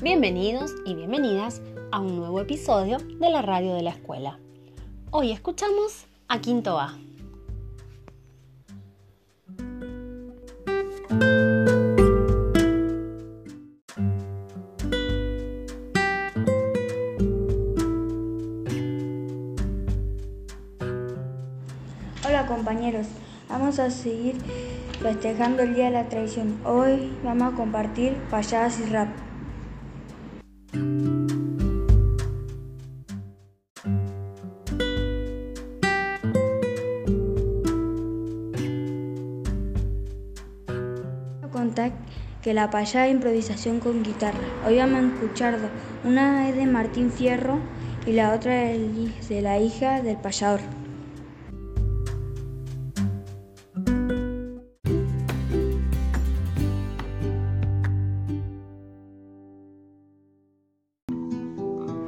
Bienvenidos y bienvenidas a un nuevo episodio de la radio de la escuela. Hoy escuchamos a Quinto A. Hola compañeros, vamos a seguir festejando el Día de la Tradición. Hoy vamos a compartir payadas y rap. Que la es improvisación con guitarra. Hoy vamos a escuchar dos. Una es de Martín Fierro y la otra es de la hija del payador.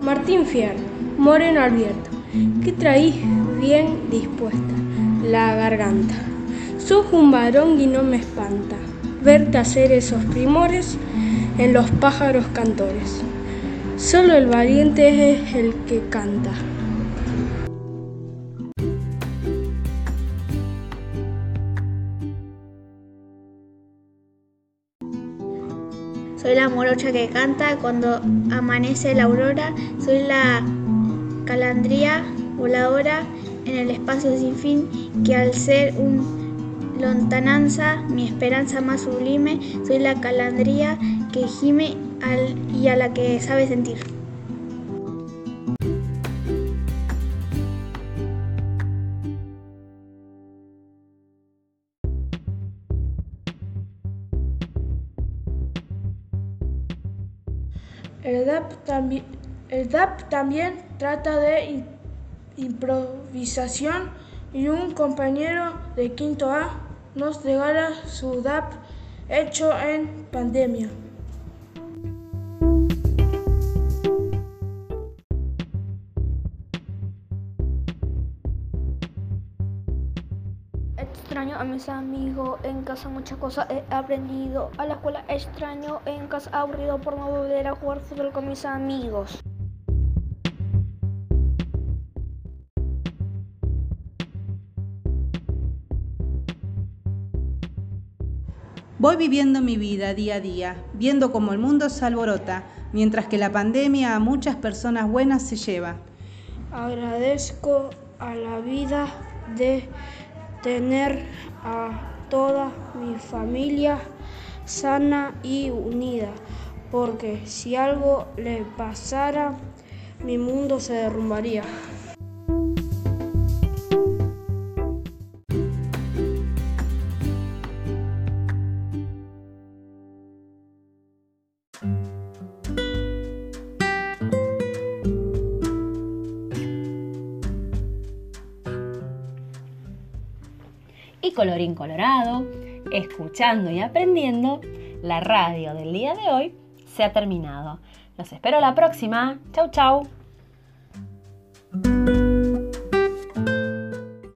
Martín Fierro, moreno al viento, que traís bien dispuesta la garganta. Sos un varón y no me espanta verte hacer esos primores en los pájaros cantores. Solo el valiente es el que canta. Soy la morocha que canta cuando amanece la aurora. Soy la calandría voladora en el espacio sin fin que al ser un lontananza, mi esperanza más sublime, soy la calandría que gime al, y a la que sabe sentir. El DAP, también trata de improvisación y un compañero de quinto A nos regala su DAP hecho en pandemia. Extraño a mis amigos, en casa muchas cosas he aprendido. A la escuela extraño, en casa aburrido por no volver a jugar fútbol con mis amigos. Voy viviendo mi vida día a día, viendo cómo el mundo se alborota, mientras que la pandemia a muchas personas buenas se lleva. Agradezco a la vida de tener a toda mi familia sana y unida, porque si algo le pasara, mi mundo se derrumbaría. Y colorín colorado, escuchando y aprendiendo, la radio del día de hoy se ha terminado. Los espero la próxima. Chau, chau.